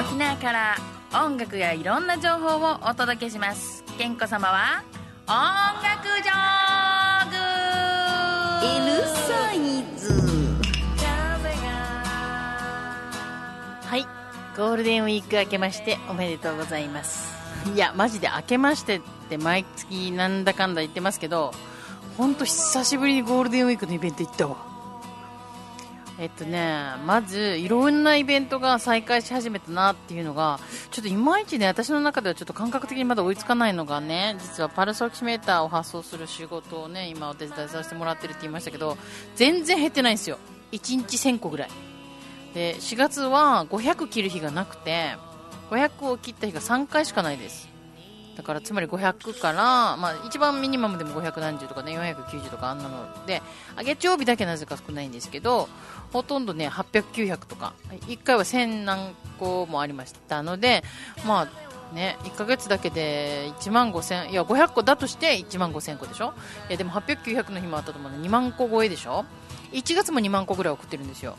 沖縄から音楽やいろんな情報をお届けします。健子様は音楽ジョーグ。L サイズ。はい。ゴールデンウィーク明けましておめでとうございます。いやマジで明けましてって毎月なんだかんだ言ってますけど本当久しぶりにゴールデンウィークのイベント行ったわえっとね、まずいろんなイベントが再開し始めたなっていうのがちょっといまいちね私の中ではちょっと感覚的にまだ追いつかないのがね実はパルスオキシメーターを発送する仕事をね今お手伝いさせてもらってるって言いましたけど全然減ってないんですよ。1日1000個ぐらい。で4月は500切る日がなくて500を切った日が3回しかないです。だからつまり500から、まあ、一番ミニマムでも500とかね490とかあんなので月曜日だけなぜか少ないんですけどほとんどね800、900とか。1回は1000何個もありましたのでまあね、1ヶ月だけで1万5000いや500個だとして1万5000個でしょ？いやでも800、900の日もあったと思うので2万個超えでしょ？1月も2万個ぐらい送ってるんですよ。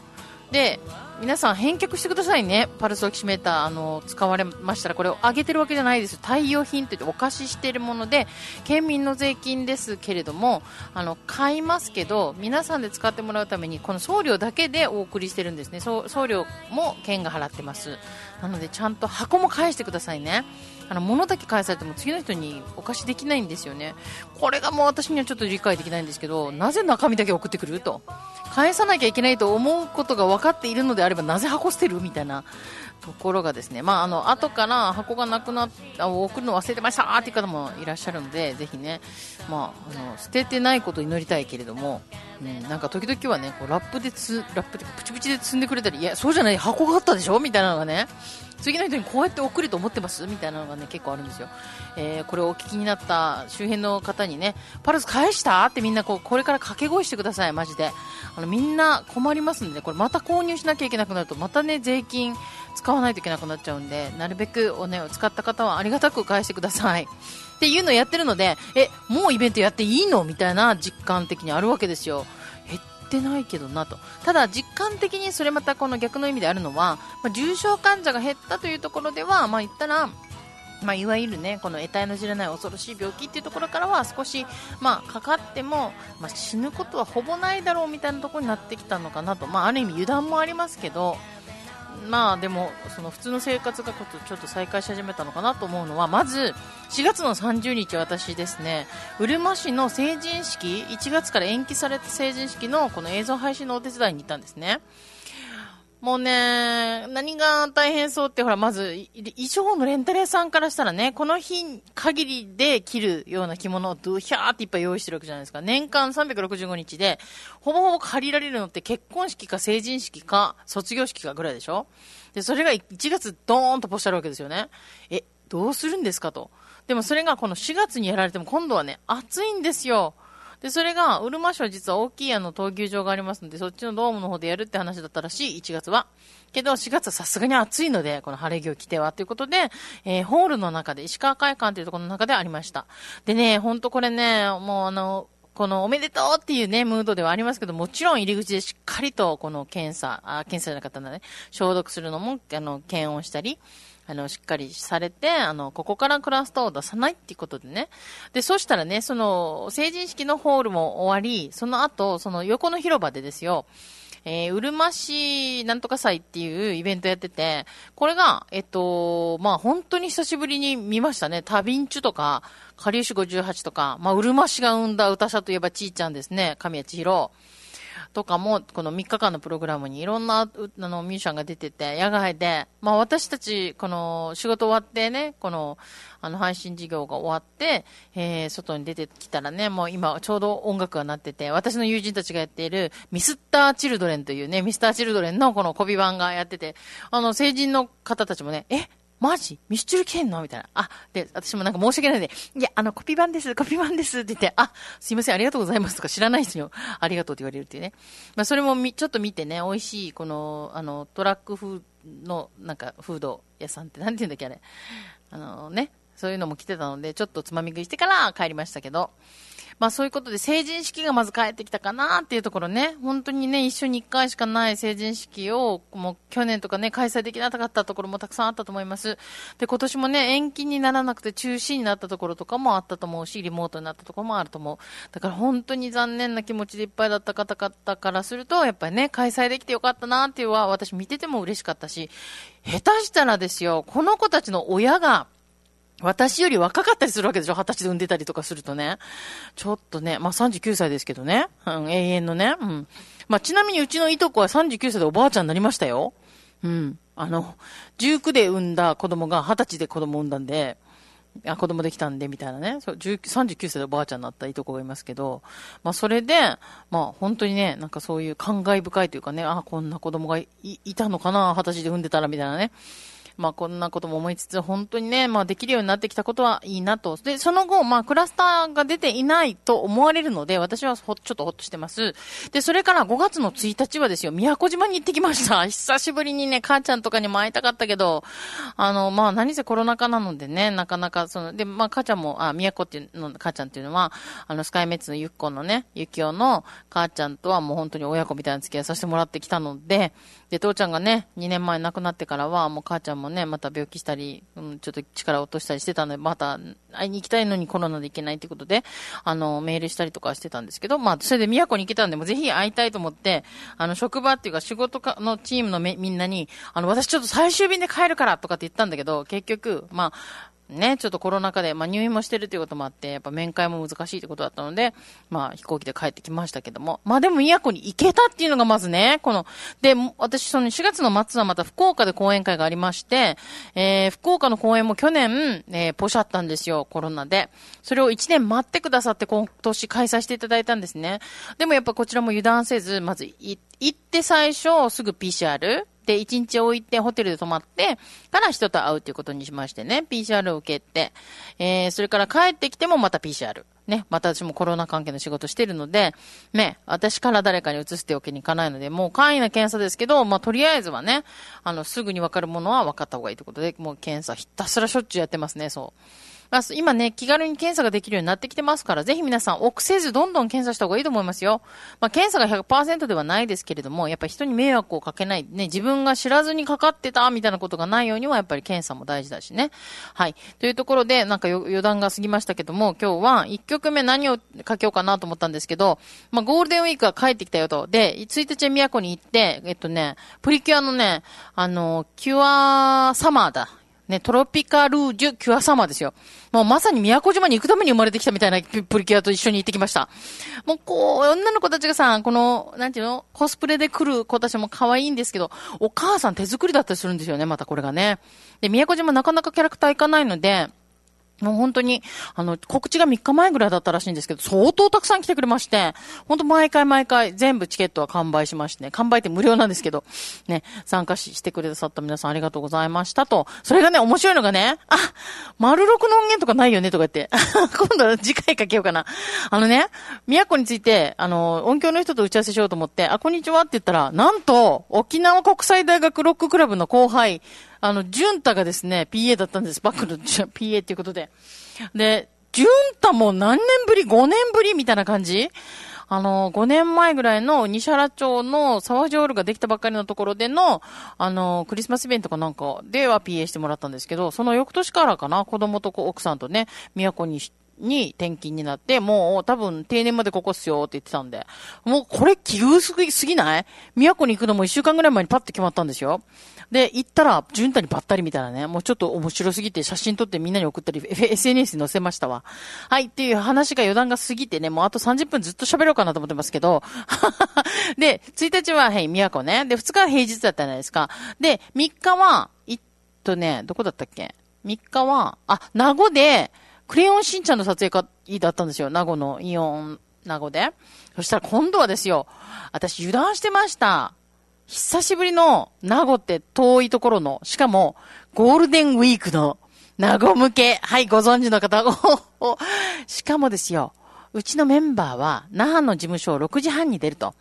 で皆さん返却してくださいね、パルスオキシメーターあの使われましたらこれを上げてるわけじゃないです、対応品といってお貸ししているもので県民の税金ですけれどもあの買いますけど皆さんで使ってもらうためにこの送料だけでお送りしてるんですね、送料も県が払ってます、なのでちゃんと箱も返してくださいね。あの物だけ返されても次の人にお貸しできないんですよね、これがもう私にはちょっと理解できないんですけどなぜ中身だけ送ってくる？と。返さなきゃいけないと思うことが分かっているのであればなぜ箱捨てる？みたいな。ところがですね、まあ、あの後から箱がなくなっあ送るの忘れてましたっていう方もいらっしゃるのでぜひね、まあ、あの捨ててないことを祈りたいけれども、うん、なんか時々はねこうラップでつラップでプチプチで積んでくれたりいやそうじゃない箱があったでしょ？みたいなのがね。次の人にこうやって送ると思ってます？みたいなのがね結構あるんですよ、えーこれをお聞きになった周辺の方にねパルス返した？ってみんなこうこれから掛け声してくださいマジで。あのみんな困りますんでねこれまた購入しなきゃいけなくなるとまたね税金使わないといけなくなっちゃうんでなるべくおね使った方はありがたく返してください。っていうのをやってるのでえもうイベントやっていいの？みたいな実感的にあるわけですよ。ってないけどなと。ただ実感的にそれまたこの逆の意味であるのは、まあ、重症患者が減ったというところでは、まあ、言ったらまあ、いわゆるねこの得体の知れない恐ろしい病気っていうところからは少し、まあ、かかっても、まあ、死ぬことはほぼないだろうみたいなところになってきたのかなと、まあ、ある意味油断もありますけどまあでもその普通の生活がちょっと再開し始めたのかなと思うのはまず4月の30日私ですねうるま市の成人式1月から延期された成人式のこの映像配信のお手伝いに行ったんですね。もうね、何が大変そうって、ほら、まず、衣装のレンタル屋さんからしたらね、この日限りで着るような着物をドゥヒャーっていっぱい用意してるわけじゃないですか。年間365日で、ほぼほぼ借りられるのって結婚式か成人式か卒業式かぐらいでしょ？で、それが1月ドーンとポストあるわけですよね。え、どうするんですかと。でもそれがこの4月にやられても今度はね、暑いんですよ。で、それが、うるま市は実は大きいあの闘牛場がありますので、そっちのドームの方でやるって話だったらしい、1月は。けど、4月はさすがに暑いので、この晴れ着を着てはということで、えーホールの中で、石川会館というところの中でありました。でね、ほんとこれね、もうあの、このおめでとうっていうね、ムードではありますけど、もちろん入り口でしっかりとこの検査、あ、検査じゃなかったんだね、消毒するのも、あの、検温したり、あの、しっかりされて、あの、ここからクラスターを出さないっていうことでね。で、そしたらね、その、成人式のホールも終わり、その後、その横の広場でですよ、えー、うるま市なんとか祭っていうイベントやってて、これが、えっと、まあ本当に久しぶりに見ましたね。タビンチュとか、かりゆし58とか、まあうるま市が生んだ歌者といえばちーちゃんですね。神谷千尋。とかも、この3日間のプログラムにいろんな、あの、ミュージシャンが出てて、野外で、まあ私たち、この、仕事終わってね、この、あの、配信事業が終わって、えー、外に出てきたらね、もう今、ちょうど音楽が鳴ってて、私の友人たちがやっている、ミスター・チルドレンというね、ミスター・チルドレンのこのコビ版がやってて、あの、成人の方たちもね、え？マジ？ミスチルけんの？みたいな。あ、で、私もなんか申し訳ないで、いや、あの、コピー版です、コピー版です。って言って、あ、すいません、ありがとうございます。とか知らない人にありがとうって言われるっていうね。まあ、それもみ、ちょっと見てね、美味しい、この、あの、トラック風の、なんか、フード屋さんって、なんて言うんだっけ、あれ。あのね、そういうのも来てたので、ちょっとつまみ食いしてから帰りましたけど、まあそういうことで成人式がまず帰ってきたかなっていうところね。本当にね、一緒に一回しかない成人式を、もう去年とかね、開催できなかったところもたくさんあったと思います。で、今年もね、延期にならなくて中止になったところとかもあったと思うし、リモートになったところもあると思う。だから本当に残念な気持ちでいっぱいだった方々からすると、やっぱりね、開催できてよかったなっていうのは私見てても嬉しかったし、下手したらですよ、この子たちの親が、私より若かったりするわけでしょ？二十歳で産んでたりとかするとね。ちょっとね、まあ、39歳ですけどね。うん、永遠のね。うん。まあ、ちなみにうちのいとこは39歳でおばあちゃんになりましたよ。うん。あの、19で産んだ子供が20歳で子供産んだんで、あ、子供できたんで、みたいなね。そう、39歳でおばあちゃんになったいとこがいますけど、まあ、それで、まあ、本当にね、なんかそういう感慨深いというかね、あ、こんな子供がいいたのかな、20歳で産んでたら、みたいなね。まあこんなことも思いつつ、本当にね、まあできるようになってきたことはいいなと。で、その後、まあクラスターが出ていないと思われるので、私はほ、ちょっとほっとしてます。で、それから5月の1日はですよ、宮古島に行ってきました。久しぶりにね、母ちゃんとかにも会いたかったけど、あの、まあ何せコロナ禍なのでね、なかなかその、で、まあ母ちゃんも、あ、宮古っていうの、母ちゃんっていうのは、あの、スカイメッツのゆっこのね、ゆきおの母ちゃんとはもう本当に親子みたいな付き合いさせてもらってきたので、で、父ちゃんがね、2年前亡くなってからは、もう母ちゃんもね、また病気したり、うん、ちょっと力を落としたりしてたので、また会いに行きたいのにコロナで行けないということで、あの、メールしたりとかしてたんですけど、まあ、それで宮古に行けたんで、もうぜひ会いたいと思って、あの、職場っていうか仕事かのチームのみんなに、あの、私ちょっと最終便で帰るからとかって言ったんだけど、結局、まあ、ね、ちょっとコロナ禍で、まあ、入院もしてるということもあって、やっぱ面会も難しいということだったので、まあ、飛行機で帰ってきましたけども。まあ、でも、宮古に行けたっていうのがまずね、この、で、私、その4月の末はまた福岡で講演会がありまして、えー、福岡の講演も去年、えー、ポシャったんですよ、コロナで。それを1年待ってくださって、今年開催していただいたんですね。でもやっぱこちらも油断せず、まず行って最初、すぐ PCR、1日置いてホテルで泊まって、から人と会うということにしましてね、PCR を受けて、えー、それから帰ってきてもまた PCR。ね、また私もコロナ関係の仕事してるので、ね、私から誰かに移しておけにいかないので、もう簡易な検査ですけど、まあ、とりあえずはね、あの、すぐにわかるものは分かった方がいいということで、もう検査ひたすらしょっちゅうやってますね、そう。まあ、今ね、気軽に検査ができるようになってきてますから、ぜひ皆さん、臆せずどんどん検査した方がいいと思いますよ。まあ、検査が100%ではないですけれども、やっぱり人に迷惑をかけない、ね、自分が知らずにかかってた、みたいなことがないようには、やっぱり検査も大事だしね。はい。というところで、なんか余談が過ぎましたけども、今日は1曲目何をかけようかなと思ったんですけど、まあ、ゴールデンウィークが帰ってきたよと。で、1日は都に行って、えっとね、プリキュアのね、あの、キュアサマーだ。ね、トロピカルージュキュアサマーですよ。もうまさに宮古島に行くために生まれてきたみたいなプリキュアと一緒に行ってきました。もうこう、女の子たちがさ、この、なんていうの？コスプレで来る子たちも可愛いんですけど、お母さん手作りだったりするんですよね、またこれがね。で、宮古島なかなかキャラクター行かないので、もう本当に、あの、告知が3日前ぐらいだったらしいんですけど、相当たくさん来てくれまして、本当毎回毎回全部チケットは完売しましてね、完売って無料なんですけど、ね、参加してくださった皆さんありがとうございましたと。それがね、面白いのがね、あ、丸六の音源とかないよねとか言って、今度は次回かけようかな。あのね、宮古について、あの、音響の人と打ち合わせしようと思って、あ、こんにちはって言ったら、なんと、沖縄国際大学ロッククラブの後輩、あの、ジュンタがですね、PA だったんです。バックの PA っていうことで。で、ジュンタも何年ぶり ?5 年ぶりみたいな感じ？あの、5年前ぐらいの西原町の沢ジョールができたばっかりのところでの、あの、クリスマスイベントかなんかでは PA してもらったんですけど、その翌年からかな、子供と奥さんとね、都にに転勤になって、もう多分定年までここっすよって言ってたんで、もうこれ奇遇すぎすぎない？都に行くのも一週間ぐらい前にパッて決まったんですよ。で、行ったら、順太にばったりみたいなね、もうちょっと面白すぎて写真撮ってみんなに送ったり、SNS に載せましたわ。はい、っていう話が余談が過ぎてね、もうあと30分ずっと喋ろうかなと思ってますけど、で、1日は、はい、宮古ね。で、2日は平日だったじゃないですか。で、3日は、えっとね、どこだったっけ ?3 日は、あ、名護で、クレヨンしんちゃんの撮影会だったんですよ。名護のイオン、名護で。そしたら今度はですよ、私油断してました。久しぶりの名護って遠いところの、しかもゴールデンウィークの名護向け。はい、ご存知の方。しかもですよ、うちのメンバーは那覇の事務所を6時半に出ると。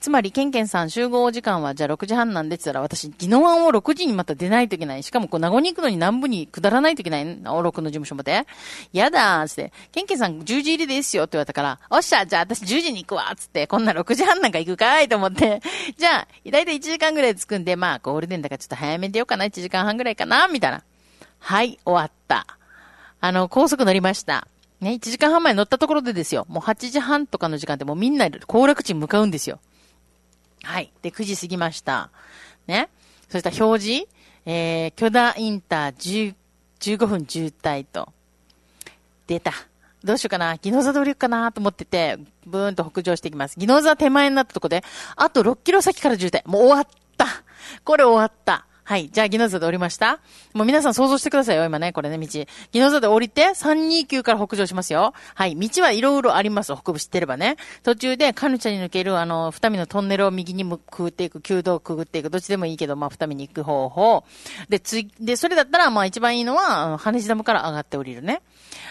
つまり、ケンケンさん集合時間はじゃあ6時半なんでって言ったら、私、宜野湾を6時にまた出ないといけない。しかも、こう、名護に行くのに南部に下らないといけない。おろくの事務所まで。やだーつって、ケンケンさん10時入りですよって言われたから、おっしゃ、じゃあ私10時に行くわつって、こんな6時半なんか行くかいと思って、じゃあ、だいたい1時間ぐらい着くんで、まあ、ゴールデンだからちょっと早めでようかな、1時間半ぐらいかな、みたいな。はい、終わった。あの、高速乗りました。ね、1時間半前乗ったところでですよ。もう8時半とかの時間でもうみんな行楽地に向かうんですよ。はい。で、9時過ぎました。ね。そしたら表示、えー、巨大インター10 15分渋滞と。出た。どうしようかな。ギノザ通りかなと思ってて、ブーンと北上していきます。ギノザ手前になったとこで、あと6キロ先から渋滞。もう終わった。これ終わった。はい。じゃあ、ギノザで降りましたもう皆さん想像してくださいよ、今ね、これね、道。ギノザで降りて、329から北上しますよ。はい。道はいろいろあります、北部知ってればね。途中で、カヌチャに抜ける、あの、二見のトンネルを右にくぐっていく、旧道をくぐっていく、どっちでもいいけど、まあ、二見に行く方法。で、つ、で、それだったら、まあ、一番いいのは、羽地ダムから上がって降りるね。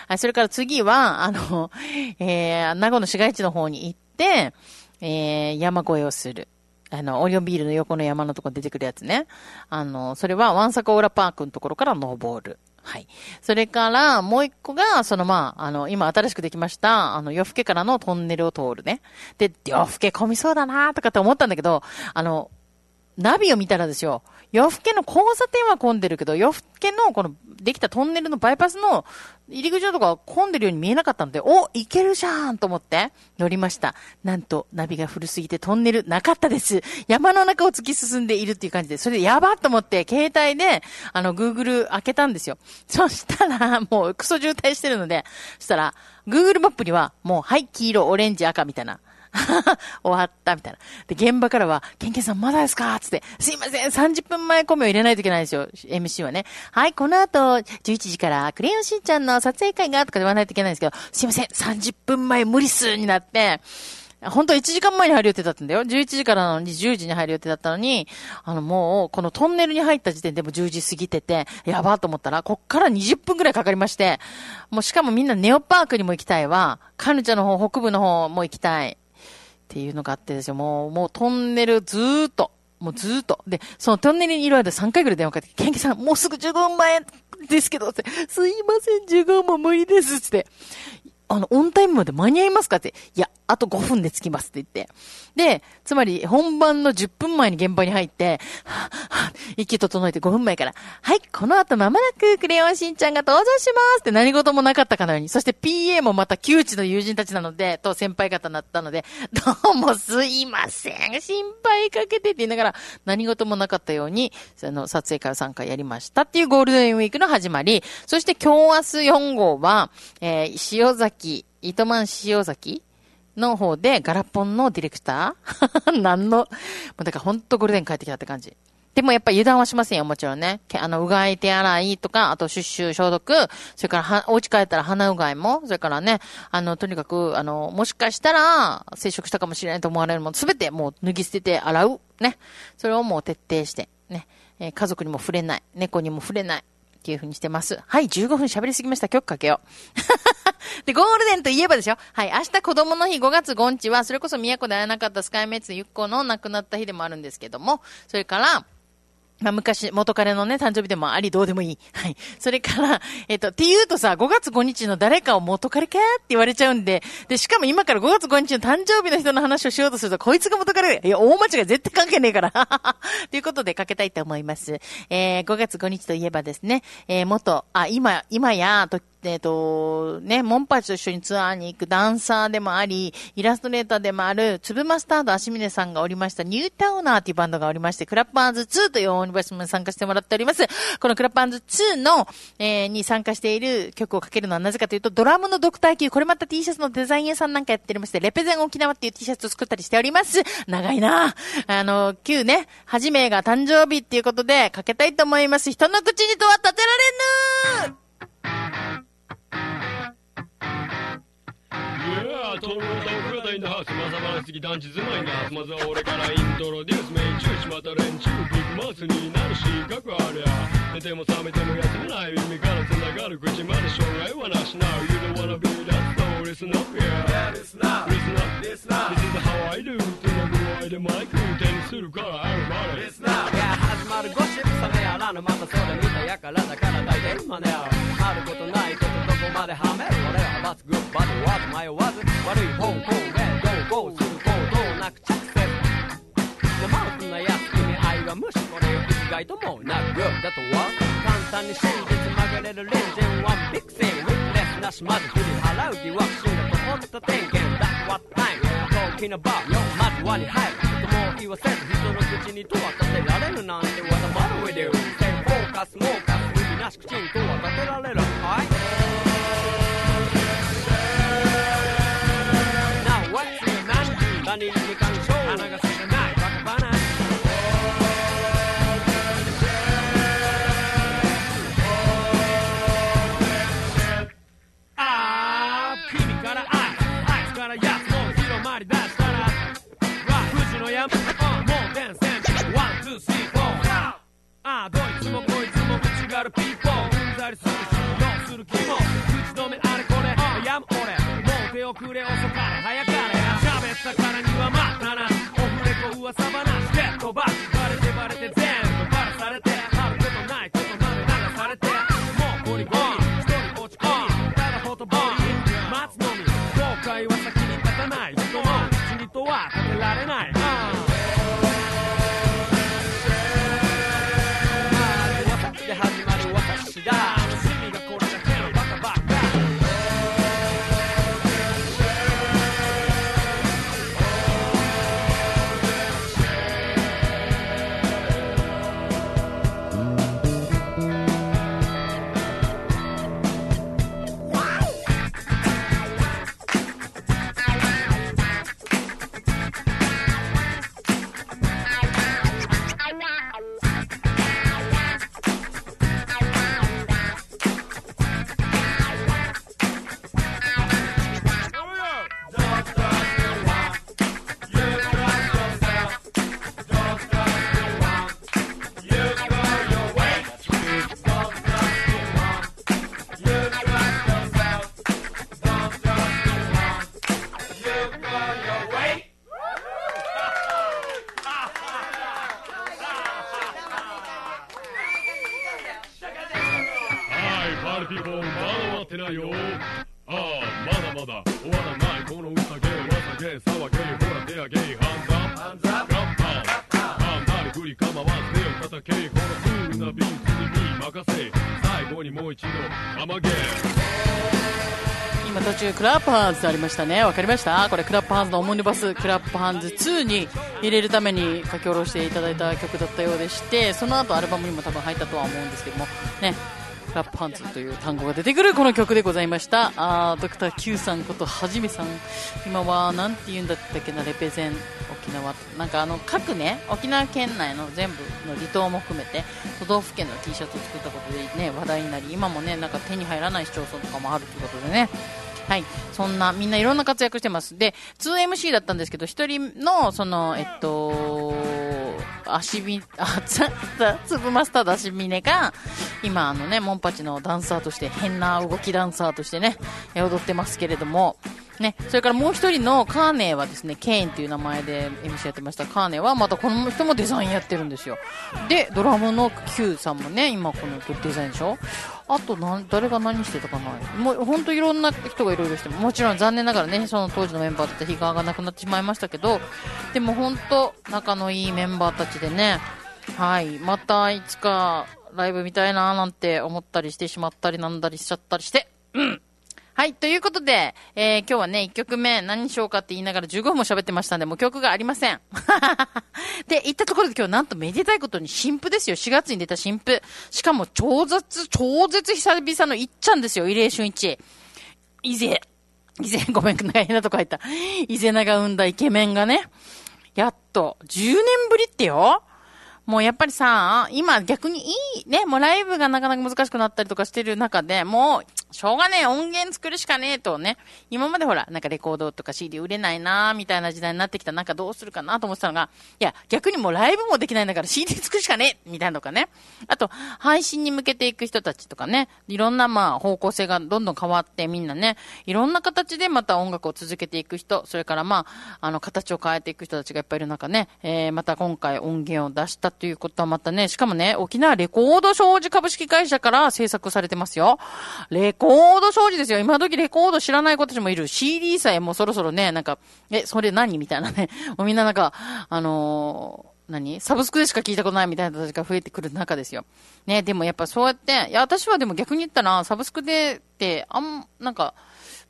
はい。それから次は、あの、えー、名護の市街地の方に行って、えー、山越えをする。あの、オリオンビールの横の山のとこに出てくるやつね。あの、それはワンサコーラパークのところから登る。はい。それから、もう一個が、そのまあ、あの、今新しくできました、あの、夜更けからのトンネルを通るね。で、夜更け混みそうだなとかって思ったんだけど、あの、ナビを見たらですよ、夜更けの交差点は混んでるけど、夜更けのこのできたトンネルのバイパスの入り口のとこは混んでるように見えなかったので、お、行けるじゃんと思って乗りました。なんと、ナビが古すぎてトンネルなかったです。山の中を突き進んでいるっていう感じで、それでやばっと思って、携帯で、あの、Google 開けたんですよ。そしたら、もうクソ渋滞してるので、そしたら、Google マップには、もう、はい、黄色、オレンジ、赤みたいな。終わった、みたいな。で、現場からは、ケンケンさんまだですか？つって、すいません、30分前コメを入れないといけないんですよ、MC はね。はい、この後、11時から、クレヨンしんちゃんの撮影会が、とか言わないといけないんですけど、すいません、30分前無理っすになって、本当は1時間前に入る予定だったんだよ。11時からなのに10時に入る予定だったのに、あのもう、このトンネルに入った時点でも10時過ぎてて、やばと思ったら、こっから20分くらいかかりまして、もうしかもみんなネオパークにも行きたいわ、カヌチャの方、北部の方も行きたい。っていうのがあってですよ。もう、もうトンネルずーっと、もうずーっと。で、そのトンネルにいる間3回ぐらい電話かけて、ケンケさん、もうすぐ15万円ですけど、って、すいません、15万も無理です、つって。あの、オンタイムまで間に合いますかって。いや、あと5分で着きますって言って。で、つまり本番の10分前に現場に入って、はは息整えて5分前から、はい、この後まもなくクレヨンしんちゃんが登場しますって何事もなかったかのように、そして PA もまた窮地の友人たちなので、と先輩方になったので、どうもすいません、心配かけてって言いながら、何事もなかったように、その撮影会を3回やりましたっていうゴールデンウィークの始まり、そして今日明日4号は、えー、塩崎、糸満塩崎の方で、ガラポンのディレクター？何の、もうだからほんとゴールデン帰ってきたって感じ。でもやっぱ油断はしませんよ、もちろんね。あの、うがい手洗いとか、あとシュッシュ消毒、それからは、お家帰ったら鼻うがいも、それからね、あの、とにかく、あの、もしかしたら、接触したかもしれないと思われるもの、すべてもう脱ぎ捨てて洗う。ね。それをもう徹底して、ね。えー、家族にも触れない。猫にも触れない。っていう風にしてます。はい、15分喋りすぎました。曲かけよう。で、ゴールデンといえばでしょはい、明日子供の日5月5日は、それこそ都で会えなかったスカイメイツゆっこの亡くなった日でもあるんですけども、それから、まあ、昔、元彼のね、誕生日でもあり、どうでもいい。はい。それから、えっ、と、って言うとさ、5月5日の誰かを元彼かって言われちゃうんで、で、しかも今から5月5日の誕生日の人の話をしようとすると、こいつが元彼いや、大間違い絶対関係ねえから。ということで、かけたいと思います。えー、5月5日といえばですね、えー、元、あ、今、今や、と、えっ、と、ね、モンパチと一緒にツアーに行くダンサーでもあり、イラストレーターでもある、つぶマスタード足峰さんがおりました、ニュータウナーっていうバンドがおりまして、クラッパーズ2というオーニバスに参加してもらっております。このクラッパーズ2の、えー、に参加している曲をかけるのはなぜかというと、ドラムのドクター級、これまた T シャツのデザイン屋さんなんかやっておりまして、レペゼン沖縄っていう T シャツを作ったりしております。長いなあの、旧ね、はじめが誕生日っていうことで、かけたいと思います。人の口にとは立てられぬトロロと奥方インダハウスまさまなすぎ団地住まいなまずは俺からイントロデュース命中しまた連中ビッグマウスになるし格ありゃ寝ても覚めても休めない耳から繋がる口まで障害はなし。な You don't wanna be that listen up, yeah. Listen up, listen up, listen up. This is how I do. ってな具合でマイクを手にするから、あるまで。Listen up. いや始まるゴシップ冷めやらぬまたそれ見たやからだから大体真似をあることないことどこまではめる俺はバツグッバツわず迷わず悪い方向へゴーゴーする行動なく着せ生のすなやつ君愛は無視これを生きがいともなくだとは簡単に真実曲げれるレンジンワンビッグセンなしまず振り払う疑惑心だとった点検 That's what time 高貴なバーよまず輪に入ることも言わせず人の口にとは立てられるなんて What the matter with you セルフォーカスモーカス無理なし口にとは立てられるはい不治の病もう伝染 one two three four ああどいつもこいつも口がる people。うんざりするし要する気も。口止めあれこれ。やむ俺。もう手遅れ遅かれ。早かれ喋ったからにはまたな。オフレコ噂話。クラップハンズありましたね。わかりました？これクラップハンズのオムニバスクラップハンズ2に入れるために書き下ろしていただいた曲だったようでしてその後アルバムにも多分入ったとは思うんですけども。ね。クラップハンズという単語が出てくるこの曲でございました。あードクター Q さんことはじめさん。今はなんて言うんだったっけなレペゼン。沖縄。なんかあの各ね沖縄県内の全部の離島も含めて都道府県の T シャツを作ったことでね話題になり今もねなんか手に入らない市町村とかもあるということでね。はい。そんな、みんないろんな活躍してます。で、2MC だったんですけど、一人の、その、えっと、足び、あ、つ、つぶマスタード足びねが、今、あのね、モンパチのダンサーとして、変な動きダンサーとしてね、踊ってますけれども、ね、それからもう一人のカーネーはですね、ケインという名前で MC やってましたカーネーはまたこの人もデザインやってるんですよ。で、ドラムの Q さんもね、今このデザインでしょ？あとなん、誰が何してたかな。もう本当いろんな人がいろいろしても、ちろん残念ながらね、その当時のメンバーだった日川がなくなってしまいましたけど、でも本当仲のいいメンバーたちでね、はい、またいつかライブ見たいなーなんて思ったりしてしまったりなんだりしちゃったりして、うん。はい。ということで、えー今日はね、1曲目何にしようかって言いながら15分も喋ってましたんで、もう曲がありません。で、言ったところで今日なんとめでたいことに新婦ですよ。4月に出た新婦。しかも超絶、超絶久々のいっちゃんですよ。異例春一。伊勢、伊勢、ごめん、変なとこ入った。伊勢名が生んだイケメンがね、やっと、10年ぶりってよ。もうやっぱりさ、今逆にいい、ね、もうライブがなかなか難しくなったりとかしてる中で、もう、しょうがねえ、音源作るしかねえとね、今までほら、なんかレコードとか CD 売れないなーみたいな時代になってきたなんかどうするかなと思ってたのが、いや、逆にもうライブもできないんだから CD 作るしかねえみたいなのかね。あと、配信に向けていく人たちとかね、いろんなまあ方向性がどんどん変わってみんなね、いろんな形でまた音楽を続けていく人、それからまあ、あの、形を変えていく人たちがいっぱいいる中ね、えー、また今回音源を出したということはまたね、しかもね、沖縄レコード商事株式会社から制作されてますよ。レココード商事ですよ。今時レコード知らない子たちもいる。CD さえもうそろそろね、なんか、え、それ何みたいなね。もうみんななんか、あのー何？サブスクでしか聞いたことないみたいな人たちが増えてくる中ですよ。ね、でもやっぱそうやって、いや、私はでも逆に言ったら、サブスクでって、あん、なんか、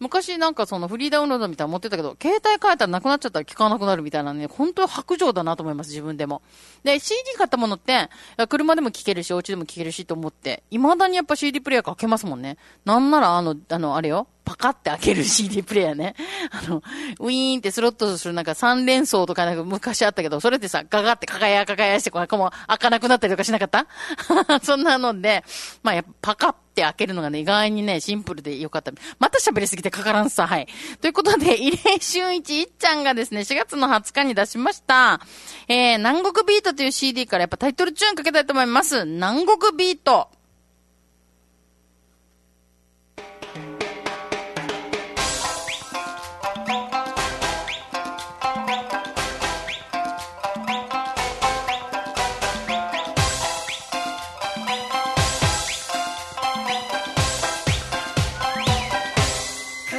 昔なんかそのフリーダウンロードみたいなの持ってたけど、携帯変えたらなくなっちゃったら聞かなくなるみたいなね、本当は白状だなと思います、自分でも。で、CD 買ったものって、車でも聞けるし、お家でも聞けるしと思って、未だにやっぱ CD プレイヤーかけますもんね。なんならあの、あの、あれよ、パカって開ける CD プレイヤーね。あの、ウィーンってスロットするなんか三連装とかなんか昔あったけど、それってさ、ガガってかがやかがやして、こう、も開かなくなったりとかしなかった？そんなので、まあやっぱパカって開けるのがね、意外にね、シンプルでよかった。また喋りすぎてかからんさ、はい。ということで、入江俊一いっちゃんがですね、4月の20日に出しました、えー、南国ビートという CD からやっぱタイトルチューンかけたいと思います。南国ビート。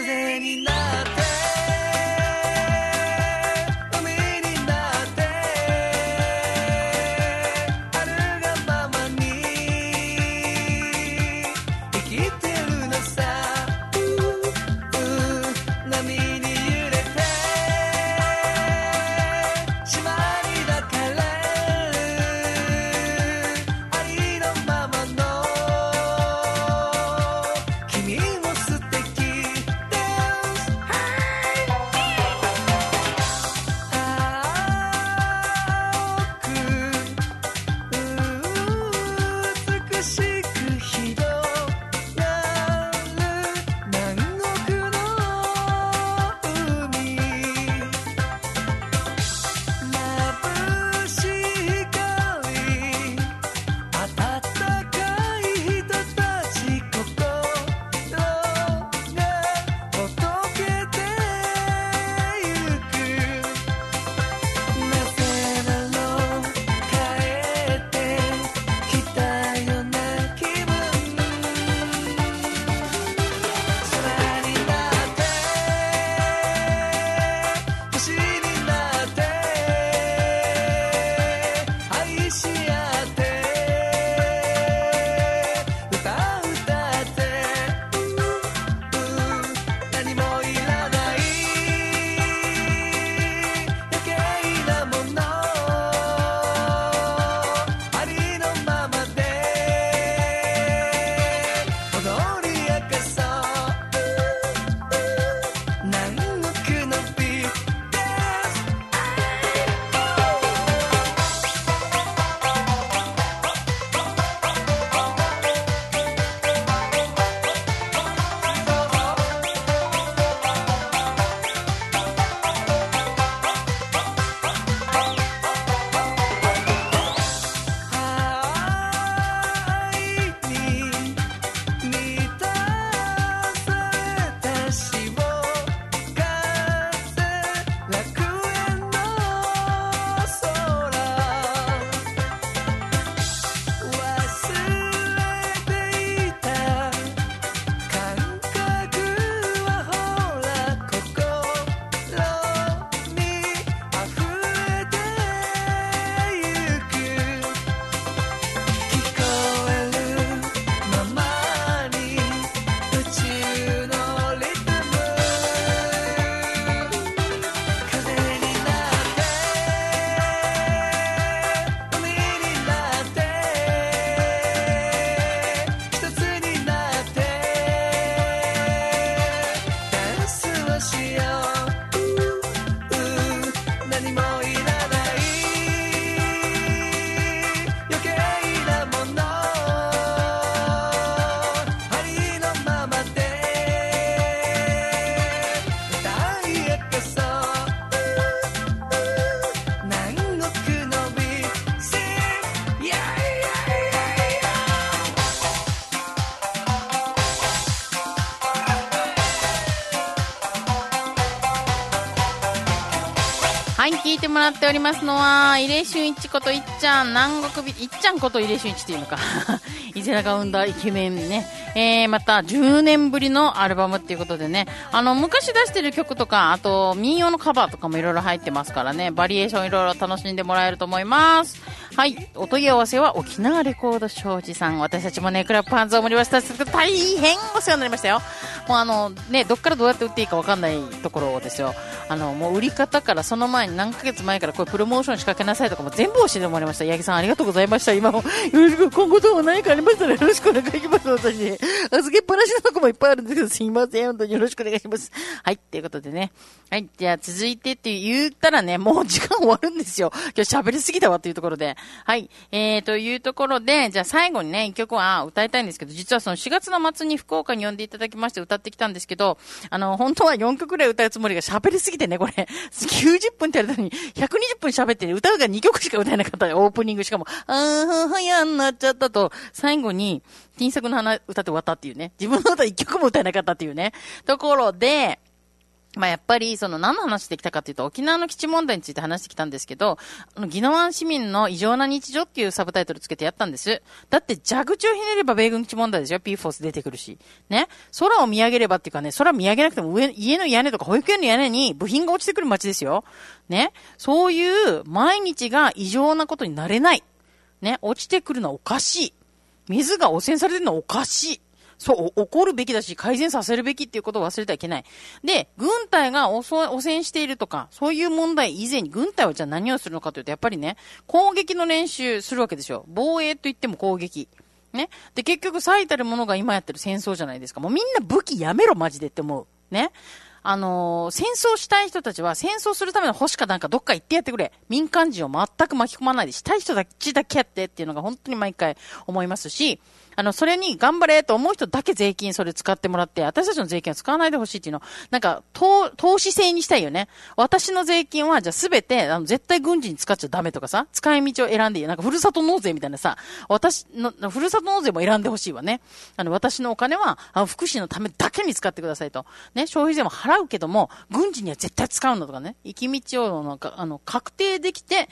風になってはい、聞いてもらっておりますのは、入江俊一こといっちゃん、南国美、いっちゃんこと入江俊一っていうのか。伊勢が生んだイケメンね。えー、また、10年ぶりのアルバムっていうことでね、あの、昔出してる曲とか、あと、民謡のカバーとかもいろいろ入ってますからね、バリエーションいろいろ楽しんでもらえると思います。はい、お問い合わせは沖縄レコード商事さん。私たちもね、クラブパンツを盛りました。大変お世話になりましたよ。もうあの、ね、どっからどうやって売っていいかわかんないところですよ。あの、もう売り方からその前に何ヶ月前からこれプロモーション仕掛けなさいとかも全部教えてもらいました。八木さんありがとうございました。今も、よろしく、今後とも何かありましたらよろしくお願いします。私、預けっぱなしのとこもいっぱいあるんですけど、すいません。本当によろしくお願いします。はい、ということでね。はい、じゃあ続いてって言ったらね、もう時間終わるんですよ。今日喋りすぎたわっていうところで。はい、えー、というところで、じゃあ最後にね、一曲は歌いたいんですけど、実はその4月の末に福岡に呼んでいただきまして歌ってきたんですけど、あの、本当は4曲ぐらい歌うつもりが喋りすぎてね、これ、90分ってやるのに、120分喋ってね、歌うが2曲しか歌えなかったオープニングしかも、あーはやんなっちゃったと、最後に、金作の花歌って終わったっていうね、自分の歌1曲も歌えなかったっていうね、ところで、まあやっぱり、その何の話してきたかというと、沖縄の基地問題について話してきたんですけど、あの、宜野湾市民の異常な日常っていうサブタイトルつけてやったんです。だって蛇口をひねれば米軍基地問題でしょ ?P フォース出てくるし。ね空を見上げればっていうかね、空見上げなくても上、家の屋根とか保育園の屋根に部品が落ちてくる街ですよ。ねそういう毎日が異常なことになれない。ね落ちてくるのはおかしい。水が汚染されてるのはおかしい。そう、怒るべきだし、改善させるべきっていうことを忘れてはいけない。で、軍隊が汚染しているとか、そういう問題以前に軍隊はじゃあ何をするのかというと、やっぱりね、攻撃の練習するわけですよ。防衛と言っても攻撃。ね。で、結局最たるものが今やってる戦争じゃないですか。もうみんな武器やめろ、マジでって思う。ね。あのー戦争したい人たちは戦争するための星かなんかどっか行ってやってくれ。民間人を全く巻き込まないでしたい人たちだけやってっていうのが本当に毎回思いますし、あの、それに頑張れと思う人だけ税金それ使ってもらって、私たちの税金は使わないでほしいっていうの、なんか、投、投資制にしたいよね。私の税金は、じゃあすべて、あの、絶対軍事に使っちゃダメとかさ、使い道を選んでいい。なんか、ふるさと納税みたいなさ、私の、ふるさと納税も選んでほしいわね。あの、私のお金は、あの、福祉のためだけに使ってくださいと。ね、消費税も払うけども、軍事には絶対使うんだとかね。行き道を、なんか、あの、確定できて、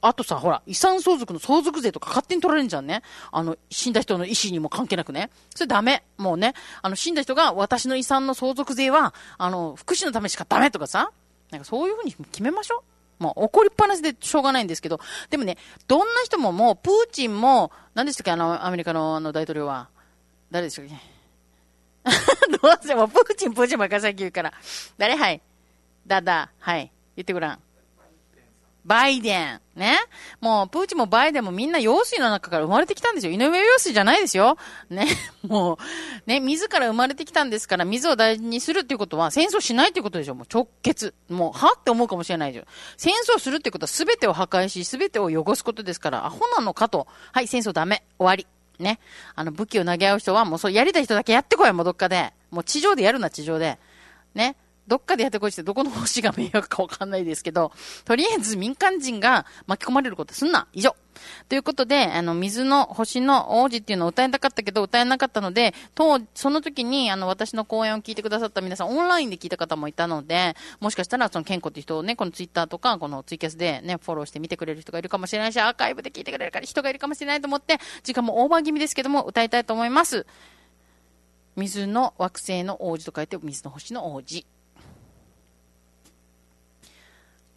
あとさ、ほら、遺産相続の相続税とか勝手に取られるんじゃんね。あの、死んだ人の意思死にも関係なくね。それダメ。もうね、あの、死んだ人が私の遺産の相続税は、あの、福祉のためしかダメとかさ。なんかそういうふうに決めましょう。もう怒りっぱなしでしょうがないんですけど、でもね、どんな人ももう、プーチンも、何でしたっけ、あの、アメリカのあの大統領は。誰でしたっけ？どうせもうプーチン、プーチンばっかり先言うから。誰？はい。だだ、はい。言ってごらん。バイデン。ね。もう、プーチンもバイデンもみんな用水の中から生まれてきたんですよ。井上陽水じゃないですよ。ね。もう、ね、自ら生まれてきたんですから、水を大事にするっていうことは、戦争しないっていうことでしょ。もう直結。もう、はって思うかもしれないでしょ。戦争するってことは全てを破壊し、全てを汚すことですから、アホなのかと。はい、戦争ダメ。終わり。ね。あの、武器を投げ合う人は、もうそう、やりたい人だけやってこい、もうどっかで。もう地上でやるな、地上で。ね。どっかでやってこいってどこの星が迷惑かわかんないですけど、とりあえず民間人が巻き込まれることすんな以上ということで、あの、水の星の王子っていうのを歌いたかったけど、歌えなかったので、と、その時に、あの、私の講演を聞いてくださった皆さん、オンラインで聞いた方もいたので、もしかしたら、その、健康って人をね、このツイッターとか、このツイキャスでね、フォローして見てくれる人がいるかもしれないし、アーカイブで聞いてくれる人がいるかもしれないと思って、時間もオーバー気味ですけども、歌いたいと思います。水の惑星の王子と書いて、水の星の王子。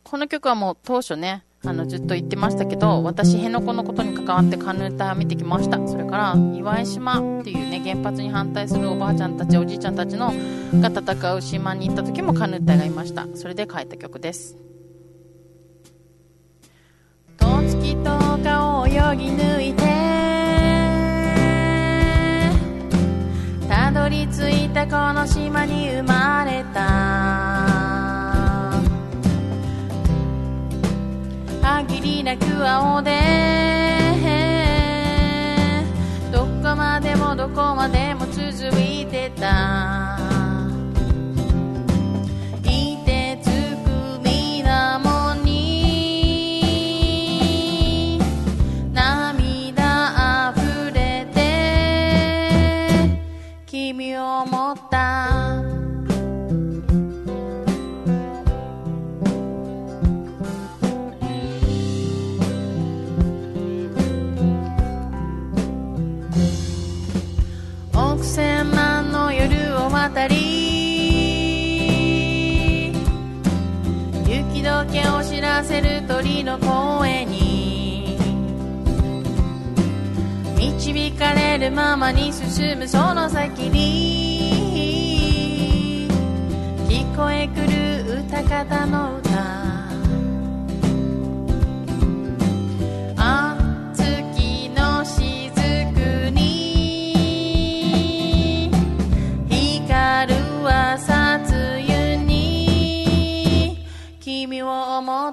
この曲はもう当初ね、あのずっと言ってましたけど、私、辺野古のことに関わってカヌーター見てきました。それから、岩井島っていうね、原発に反対するおばあちゃんたち、おじいちゃんたちのが戦う島に行った時もカヌーターがいました。それで書いた曲です。と月とかを泳ぎ抜いてたどり着いたこの島に生まれた限りなく青でどこまでもどこまでも続いてた。いてつく水面に。涙あふれて。君を持ったせる鳥の声に。導かれるままに進むその先に。聞こえくる歌方の歌。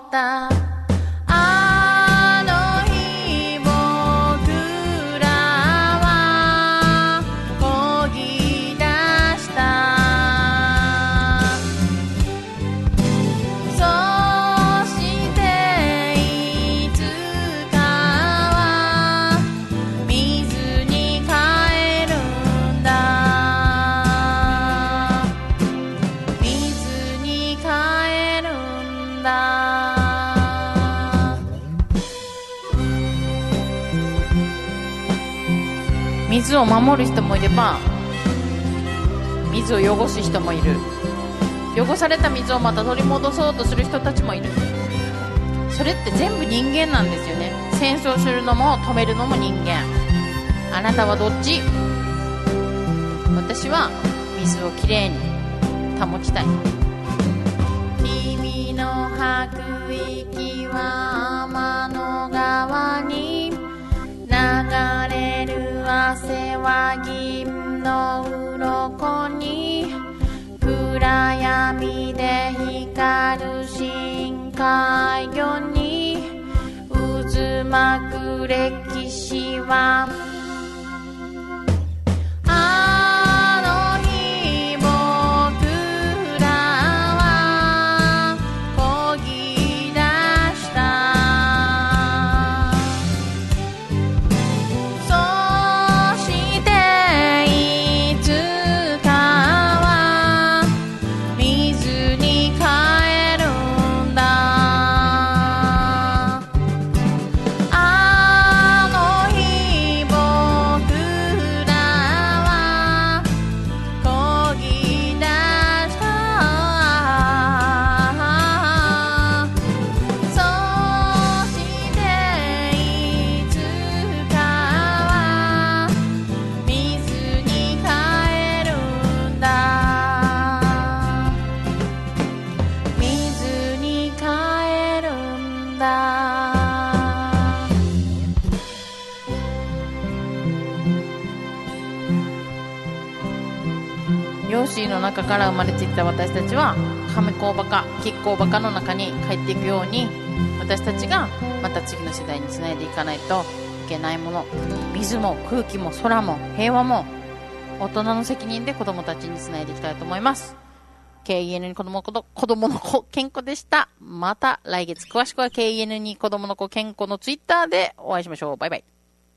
をを守る人もいれば水を汚す人もいる。汚された水をまた取り戻そうとする人たちもいる。それって全部人間なんですよね。戦争するのも止めるのも人間。あなたはどっち？私は水をきれいに保ちたい。の鱗に暗闇で光る深海魚に渦巻く歴史はヨーシーの中から生まれていった私たちは亀甲バカ亀甲バカの中に帰っていくように私たちがまた次の世代につないでいかないといけないもの。水も空気も空も平和も大人の責任で子供たちにつないでいきたいと思います。KEN に子供子子供の子健康でした。また来月詳しくは KEN に子供の子健康のツイッターでお会いしましょう。バイバイ。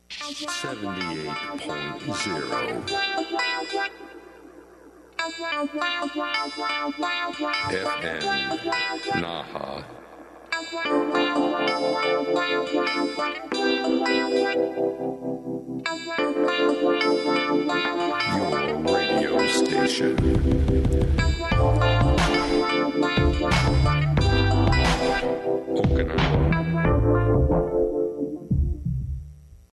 78.0 FM Naha. Your radio station. Okinawa